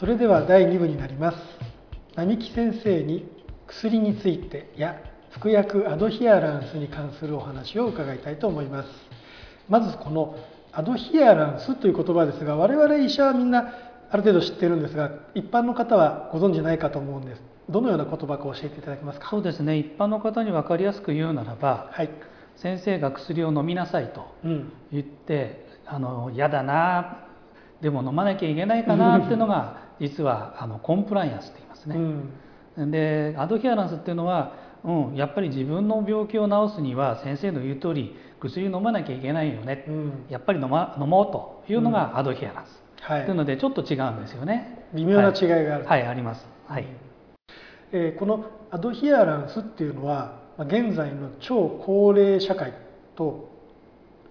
それでは第2部になります。並木先生に薬についてや服薬アドヒアランスに関するお話を伺いたいと思います。まずこのアドヒアランスという言葉ですが我々医者はみんなある程度知ってるんですが一般の方はご存じないかと思うんです。どのような言葉か教えていただけますか？そうですね。一般の方に分かりやすく言うならば、はい、先生が薬を飲みなさいと言って、うん、あの嫌だなでも飲まなきゃいけないかなっていうのが実はあのコンプライアンスって言いますね。うん、でアドヒアランスっていうのは、うん、やっぱり自分の病気を治すには先生の言う通り薬飲まなきゃいけないよね、うん、やっぱり飲,、ま、飲もうというのがアドヒアランス、はい、というのでちょっと違うんですよね。微妙な違いがある、はい、はい、あります。はい、えー、このアドヒアランスっていうのは現在の超高齢社会と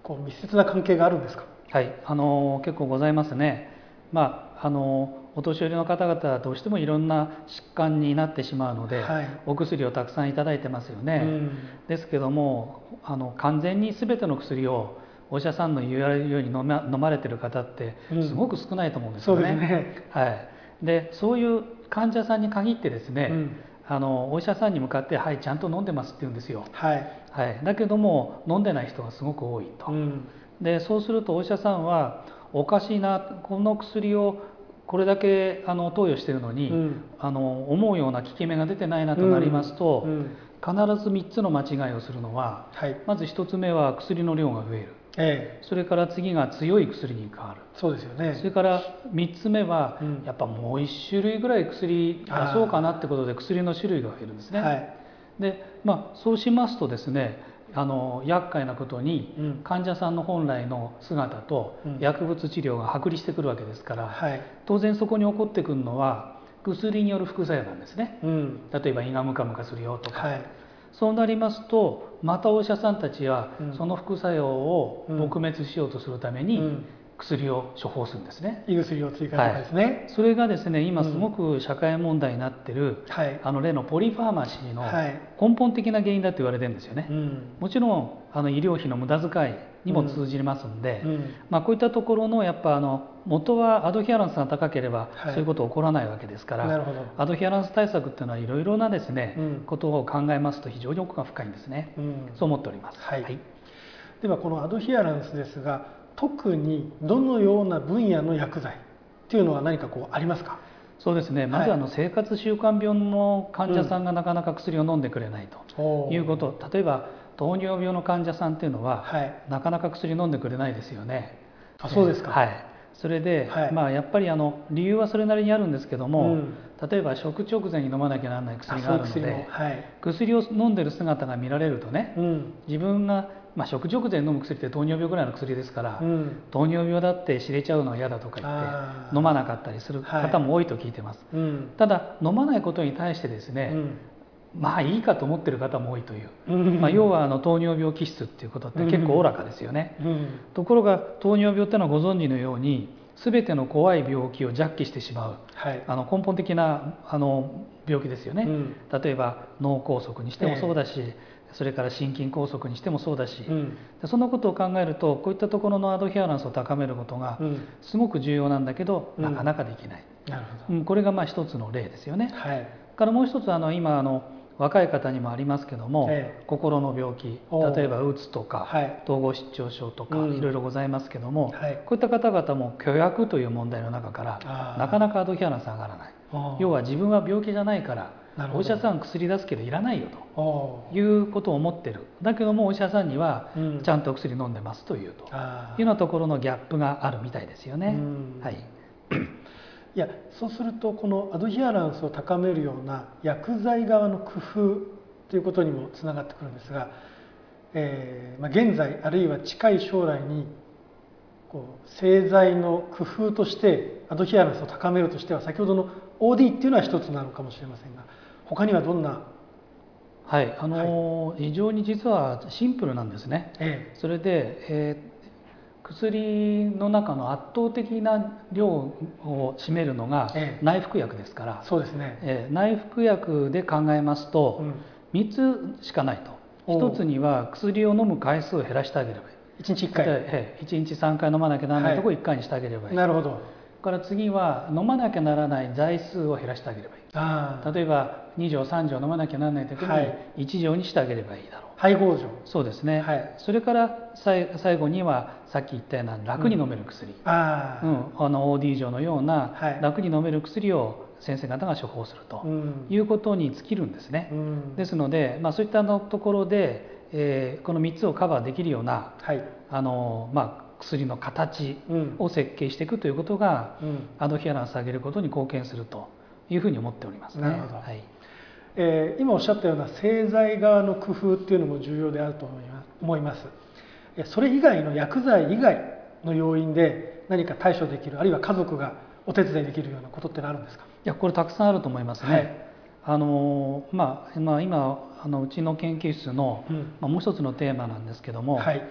こう密接な関係があるんですか？はい。あの結構ございますね。まああのお年寄りの方々はどうしてもいろんな疾患になってしまうので、はい、お薬をたくさん頂いてますよね、うん、ですけどもあの完全に全ての薬をお医者さんの言われるように飲ま飲まれてる方ってすごく少ないと思うんですよね。うん、ね。はい、でそういう患者さんに限ってですね、うん、あのお医者さんに向かって「はいちゃんと飲んでます」って言うんですよ。はい、はい、だけども飲んでない人がすごく多いと。でそうするとお医者さんはおかしいなこの薬をこれだけあの投与してるのに、うん、あの思うような効き目が出てないなとなりますと、うん。うん、必ず3つの間違いをするのは、はい、まず1つ目は薬の量が増える、ええ、それから次が強い薬に変わる。そうですよね。それから3つ目は、やっぱもう1種類ぐらい薬出そうかなってことで薬の種類が増えるんですね。はい、でまあ、そうしますとですねあの厄介なことに、うん、患者さんの本来の姿と薬物治療が剥離してくるわけですから、はい、当然そこに起こってくるのは薬による副作用なんですね、うん、例えば胃がムカムカするよとか、はい、そうなりますとまたお医者さんたちはその副作用を撲滅しようとするために、薬を処方するんですね。胃薬を追加とかですね、はい、それがですね今すごく社会問題になってる、うん、あの例のポリファーマシーの根本的な原因だと言われてるんですよね、もちろんあの医療費の無駄遣いにも通じますんで、うん、まあ、こういったところのやっぱあの元はアドヒアランスが高ければそういうこと起こらないわけですから、はい、アドヒアランス対策っていうのはいろいろなですね、うん、ことを考えますと非常に奥が深いんですね、うん、そう思っております、はい、はい、ではこのアドヒアランスですが特にどのような分野の薬剤っていうのは何かこうありますか？そうですね。まずあの生活習慣病の患者さんがなかなか薬を飲んでくれないということ、例えば糖尿病の患者さんっていうのは、はい、なかなか薬飲んでくれないですよね。あそうですか、はい、それで、はい、まあ、やっぱりあの理由はそれなりにあるんですけども、うん、例えば食直前に飲まなきゃならない薬があるので、はい、薬を飲んでる姿が見られるとね、うん、自分がまあ、食直前飲む薬って糖尿病ぐらいの薬ですから、うん、糖尿病だって知れちゃうのは嫌だとか言って飲まなかったりする方も多いと聞いてます、はいうん、ただ飲まないことに対してですね、うん、まあいいかと思ってる方も多いという、まあ、要はあの糖尿病気質っていうことって結構おおらかですよね、ところが糖尿病っていうのはご存知のように全ての怖い病気を弱気してしまう、はい、あの根本的なあの病気ですよね、例えば脳梗塞にしてもそうだし、えーそれから心筋梗塞にしてもそうだし、うん、そんなことを考えるとこういったところのアドヒアランスを高めることがすごく重要なんだけど、うん、なかなかできない、うん、これがまあ一つの例ですよね。はい、からもう一つあの今あの若い方にもありますけども、ええ、心の病気例えばうつとか、はい、統合失調症とか、いろいろございますけども、はい、こういった方々も虚薬という問題の中からなかなかアドヒアランス上がらない。要は自分は病気じゃないからお医者さん薬出すけどいらないよと。いうことを思ってる。だけどもお医者さんにはちゃんと薬飲んでますというと、いうようなところのギャップがあるみたいですよね。はい。いやそうするとこのアドヒアランスを高めるような薬剤側の工夫ということにもつながってくるんですが、えーまあ、現在あるいは近い将来にこう製剤の工夫としてアドヒアランスを高めるとしては先ほどの OD っていうのは一つなのかもしれませんが他にはどんな？はい。あの、はい、非常に実はシンプルなんですね。ええ、それで、えー、薬の中の圧倒的な量を占めるのが内服薬ですから、ええ、そうですね、えー、内服薬で考えますと、うん、3つしかないと。1つには薬を飲む回数を減らしてあげればいい。1日1回、ええ、1日3回飲まなきゃならないところを1回にしてあげればいい、なるほど。から次は飲まなきゃならない剤数を減らしてあげればいい。例えば2錠3錠飲まなきゃならない時に1錠にしてあげればいいだろう、配合錠そうですね、はい、それから最後にはさっき言ったような楽に飲める薬、うん、あうん、あの OD 錠のような楽に飲める薬を先生方が処方するということに尽きるんですね。うん、ですので、まあ、そういったのところで、えー、この3つをカバーできるような、はい、あのまあ、薬の形を設計していくということが、うん、アドヒアランス上げることに貢献するというふうに思っておりますね。なるほど、はいえー、今おっしゃったような製剤側の工夫っていうのも重要であると思います。それ以外の薬剤以外の要因で何か対処できるあるいは家族がお手伝いできるようなことってあるんですか？いやこれたくさんあると思いますね。はい、あのまあ、まあ、今あのうちの研究室の、うん、まあ、もう一つのテーマなんですけども、はい、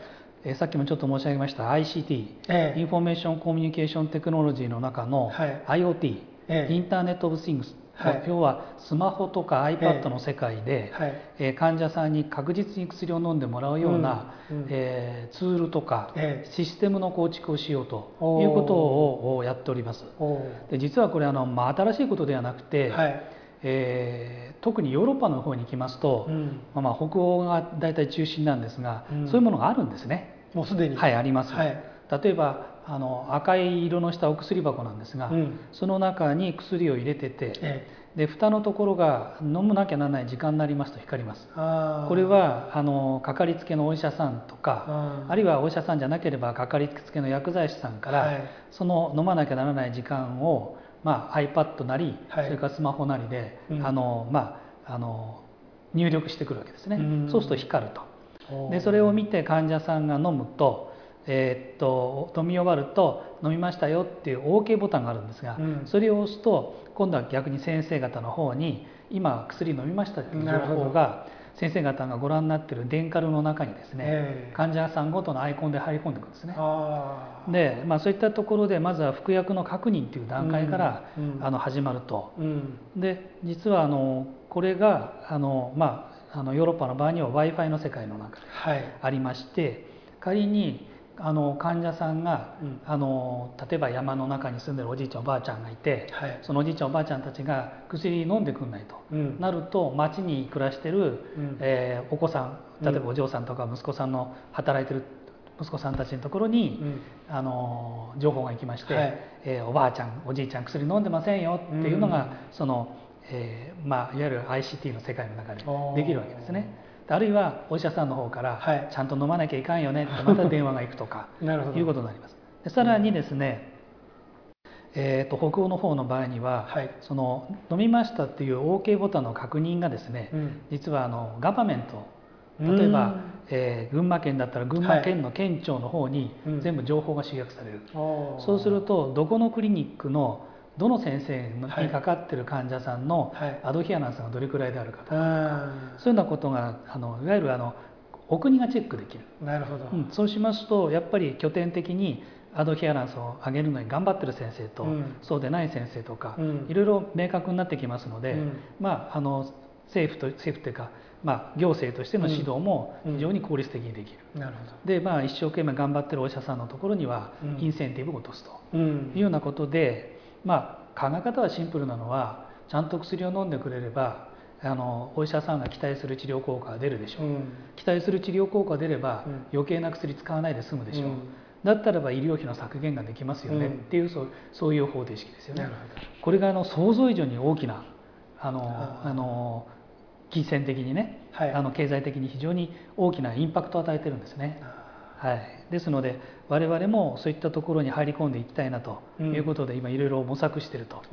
えさっきもちょっと申し上げました ICT、ええ、 Information Communication Technology の中の IoT、ええ、 Internet of Things はい、要はスマホとか iPad の世界で、はい、えー、患者さんに確実に薬を飲んでもらうような、うんうん、えー、ツールとか、えシステムの構築をしようということをやっております。で実はこれあの、まあ、新しいことではなくて、はい、えー、特にヨーロッパの方に行きますと、うん、まあ、まあ北欧が大体中心なんですが、うん、そういうものがあるんですね。もうすでに。はいあります。はい例えばあの赤い色のしたお薬箱なんですが、うん、その中に薬を入れてて、ええ、で蓋のところが飲むなきゃならない時間になりますと光ります。これはあのかかりつけのお医者さんとかあるいはお医者さんじゃなければかかりつけの薬剤師さんから、はい、その飲まなきゃならない時間を、まあ、iPad なり、はい、それからスマホなりで、うん、あのまあ、あの入力してくるわけですね、うん、そうすると光ると。でそれを見て患者さんが飲むとえー、っと飲み終わると飲みましたよっていう OK ボタンがあるんですが、うん、それを押すと今度は逆に先生方の方に今薬飲みましたっていう情報が先生方がご覧になってる電カルの中にですね、えー、患者さんごとのアイコンで入り込んでいくんですね。で、まあ、そういったところでまずは服薬の確認という段階から、うん。うん、あの始まると。うん、で実はあのこれがあの、まあ、あのヨーロッパの場合には w i f i の世界の中でありまして、はい、仮にあの患者さんが、うん、あの例えば山の中に住んでるおじいちゃんおばあちゃんがいて、はい、そのおじいちゃんおばあちゃんたちが薬飲んでくんないと、うん、なると町に暮らしてる、うん、えー、お子さん例えばお嬢さんとか息子さんの働いてる息子さんたちのところに、あの情報が行きまして、はい、えー、おばあちゃんおじいちゃん薬飲んでませんよっていうのが、その、えーまあ、いわゆる ICT の世界の中でできるわけですね。あるいはお医者さんの方から、ちゃんと飲まなきゃいかんよねってまた電話が行くとか いうことになります。でさらにですね、えーと、北欧の方の場合には、はい、その飲みましたっていう OK ボタンの確認がですね、うん、実はあのガバメント例えば、えー、群馬県だったら群馬県の県庁の方に全部情報が集約される、はい、そうするとどこのクリニックのどの先生にかかってる患者さんのアドヒアナンスがどれくらいであるかとか、はい、そういうようなことがあのいわゆるあのお国がチェックできる。なるほど、うん、そうしますとやっぱり拠点的にアドヒアランスを上げるのに頑張ってる先生と、うん、そうでない先生とか、うん、いろいろ明確になってきますので、うん、まああの政府と政府というか、まあ、行政としての指導も非常に効率的にできる、なるほど。で、まあ、一生懸命頑張ってるお医者さんのところにはインセンティブを落とすというようなことで、まあ、考え方はシンプルなのはちゃんと薬を飲んでくれればあのお医者さんが期待する治療効果が出るでしょう、うん、期待する治療効果が出れば、うん、余計な薬使わないで済むでしょう、うん、だったらば医療費の削減ができますよね、っていうそうそういう方程式ですよね。これがあの想像以上に大きなあのあの金銭的にね、はい、あの経済的に非常に大きなインパクトを与えてるんですね。はい、ですので我々もそういったところに入り込んでいきたいなということで、今いろいろ模索していると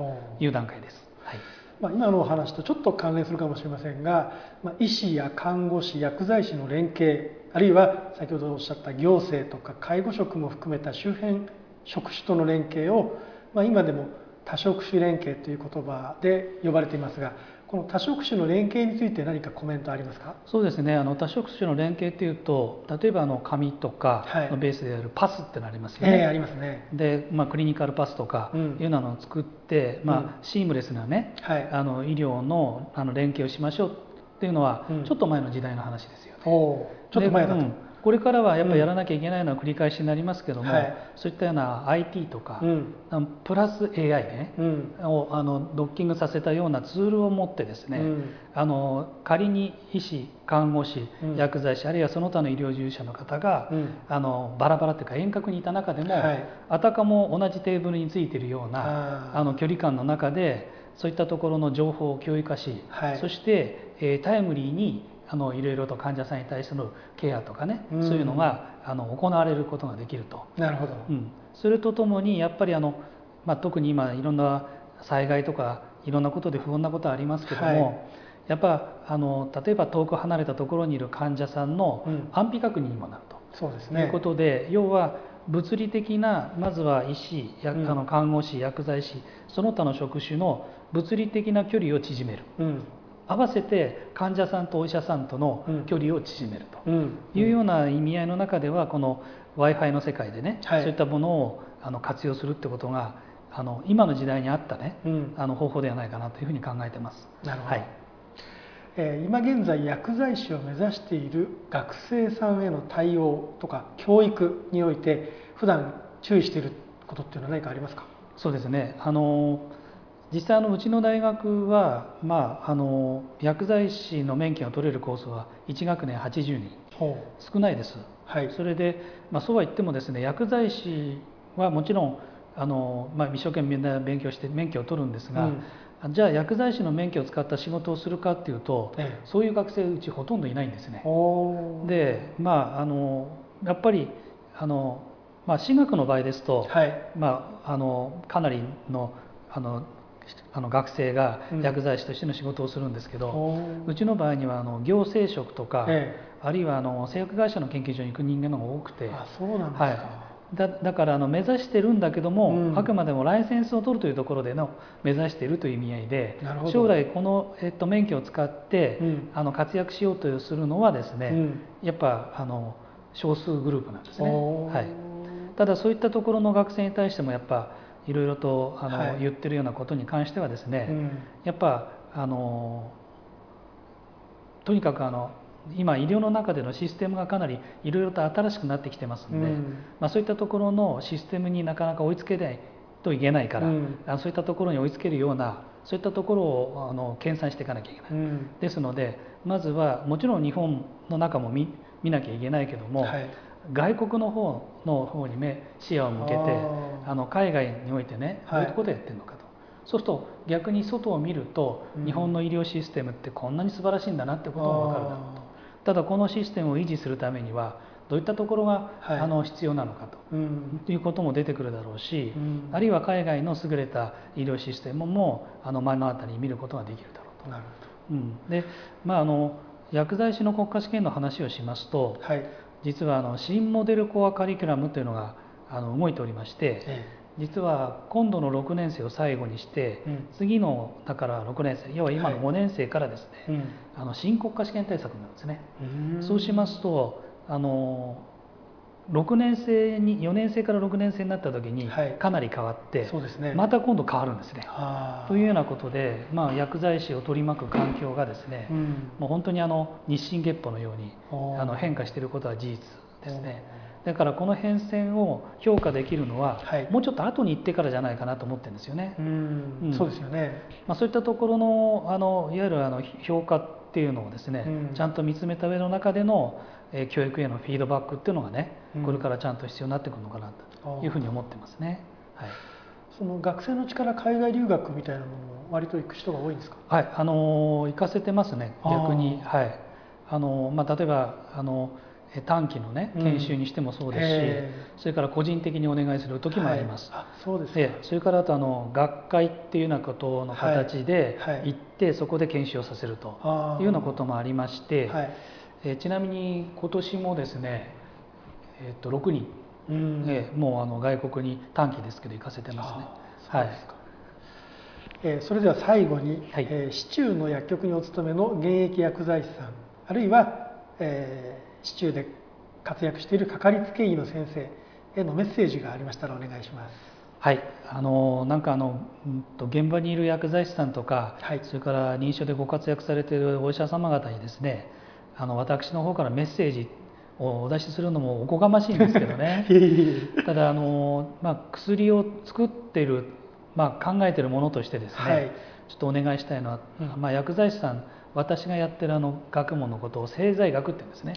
いう段階です。はい。まあ、今のお話とちょっと関連するかもしれませんが、まあ、医師や看護師薬剤師の連携あるいは先ほどおっしゃった行政とか介護職も含めた周辺職種との連携を、まあ、今でも多職種連携という言葉で呼ばれていますがこの多職種の連携について何かコメントありますか？そうですね。あの多職種の連携っていうと例えばあの紙とかのベースであるパスってなりますよね、はいえー、ありますね。で、まあ、クリニカルパスとかいうのを作って、うん、まあ、シームレスなね、はい、あの医療のあの連携をしましょうっていうのは、ちょっと前の時代の話ですよね。ちょっと前だと、うんこれからはやっぱりやらなきゃいけないのは繰り返しになりますけども、はい、そういったような IT とか、うん、プラス AI ね、うん、をあのドッキングさせたようなツールを持ってですね、うん、あの仮に医師看護師、薬剤師あるいはその他の医療従事者の方が、あのバラバラというか遠隔にいた中でも、はい、あたかも同じテーブルについているようなあの距離感の中でそういったところの情報を共有化し、はい、そして、えー、タイムリーにあのいろいろと患者さんに対してのケアとかね、うん、そういうのがあの行われることができると。なるほど、うん、それとともにやっぱりあの、まあ、特に今いろんな災害とかいろんなことで不穏なことはありますけども、はい、やっぱあの例えば遠く離れたところにいる患者さんの安否確認にもなると、そうですね、いうことで要は物理的なまずは医師、うん、あの看護師薬剤師その他の職種の物理的な距離を縮める、うん、合わせて患者さんとお医者さんとの距離を縮めるというような意味合いの中ではこの w i f i の世界でね、はい、そういったものをあの活用するってことがあの今の時代に合ったね、うん、あの方法ではないかなというふうに考えてます。なるほど、はい。えー、今現在薬剤師を目指している学生さんへの対応とか教育において普段注意していることっていうのは何かありますか？そうですね。あの実際あのうちの大学は、まあ、あの薬剤師の免許が取れるコースは1学年80人。少ないです、はい、それで、まあ、そうは言ってもですね薬剤師はもちろんあの、まあ、一生懸命勉強して免許を取るんですが、うん、じゃあ薬剤師の免許を使った仕事をするかっていうと、ええ、そういう学生うちほとんどいないんですね。でまああのやっぱりあの、まあ、私学の場合ですと、はい、まあ、あのかなりのあのあの学生が薬剤師としての仕事をするんですけど、う。ちの場合にはあの行政職とか、ええ、あるいはあの製薬会社の研究所に行く人間の方が多くてあそうなんですか、はい。だだからあの目指してるんだけども、うん、あくまでもライセンスを取るというところでの目指しているという意味合いで将来この、えっと、免許を使って、うん、あの活躍しようとするのはですね、うん、やっぱあの少数グループなんですね、はい、ただそういったところの学生に対してもやっぱいろいろとあの、はい、言ってるようなことに関してはですね、うん、やっぱあのとにかくあの今医療の中でのシステムがかなりいろいろと新しくなってきてますので、うん、まあ、そういったところのシステムになかなか追いつけないといけないから、うん、そういったところに追いつけるようなそういったところをあの計算していかなきゃいけない、うん、ですのでまずはもちろん日本の中も見見なきゃいけないけども、はい外国の方の方に目視野を向けてあの海外においてねどういうことやってるのかと、そうすると逆に外を見ると、日本の医療システムってこんなに素晴らしいんだなってことも分かるだろうと。ただこのシステムを維持するためにはどういったところが、はい、あの必要なのかと、うん、いうことも出てくるだろうし、うん、あるいは海外の優れた医療システムもあの目の当たりに見ることができるだろうと。なるほど。うん、でまああの薬剤師の国家試験の話をしますと、はい、実はあの新モデルコアカリキュラムというのがあの動いておりまして、ええ、実は今度の6年生を最後にして、うん、次のだから6年生要は今の5年生からですね、はい、あの新国家試験対策になるんですね。そうしますとあの6年生に4年生から6年生になった時にかなり変わって、はいね、また今度変わるんですね。というようなことで、まあ、薬剤師を取り巻く環境がですね、うん、もう本当にあの日進月歩のようにあの変化していることは事実ですね。だからこの変遷を評価できるのは、はい、もうちょっと後に行ってからじゃないかなと思ってるんですよね。うん、そうですよね、まあ、そういったところのあのいわゆるあの評価っていうのをですね、うん、ちゃんと見つめた上の中でのえ教育へのフィードバックっていうのがね、これからちゃんと必要になってくるのかなというふうに思ってますね。はい、その学生の力海外留学みたいなものも割と行く人が多いんですか？はい、あの行かせてますね。逆に。はい。あのまあ例えばあの短期のね研修にしてもそうですし、うん、それから個人的にお願いする時もあります。はい、そうですでそれからあとあの学会っていうようなことの形で行って、そこで研修をさせるというようなこともありまして。はいえー、ちなみに今年もですね、えー、と6人、うん。えー、もうあの外国に短期ですけど行かせてますね。はい、えー、それでは最後に、はい、えー、市中の薬局にお勤めの現役薬剤師さんあるいは、えー、市中で活躍しているかかりつけ医の先生へのメッセージがありましたらお願いします。はい、あのなんかあの、うんと、現場にいる薬剤師さんとか、はい、それから認証でご活躍されているお医者様方にですねあの私の方からメッセージお出しするのもおこがましいんですけどね。ただあの、まあ、薬を作っている、まあ、考えているものとしてですね、はい、ちょっとお願いしたいのは、うん、まあ、薬剤師さん私がやってるあの学問のことを製剤学って言うんですね。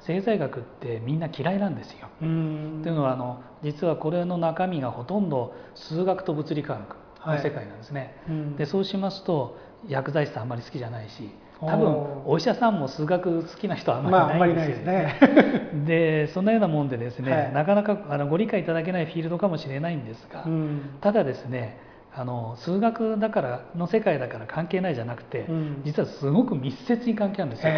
製剤学ってみんな嫌いなんですよ。というのはあの実はこれの中身がほとんど数学と物理科学の世界なんですね。はい、でそうしますと薬剤師さんあんまり好きじゃないし多分お医者さんも数学好きな人はあんまりいないんですよ、ね。で そんなようなもんでですね、はい、なかなかあのご理解いただけないフィールドかもしれないんですが、うん、ただですねあの数学だからの世界だから関係ないじゃなくて、うん、実はすごく密接に関係あるんですよ。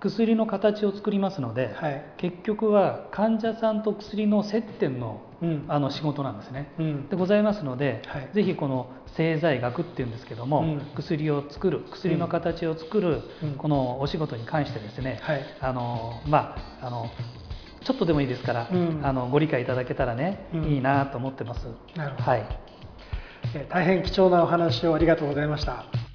薬の形を作りますので、はい、結局は患者さんと薬の接点のうん、あの仕事なんですね、うん、でございますので、はい、ぜひこの製剤学っていうんですけども、うん、薬を作る薬の形を作る、このお仕事に関してですね、はい、あのまああのちょっとでもいいですから、あのご理解いただけたらね、いいなと思ってます。なるほど。はい、大変貴重なお話をありがとうございました。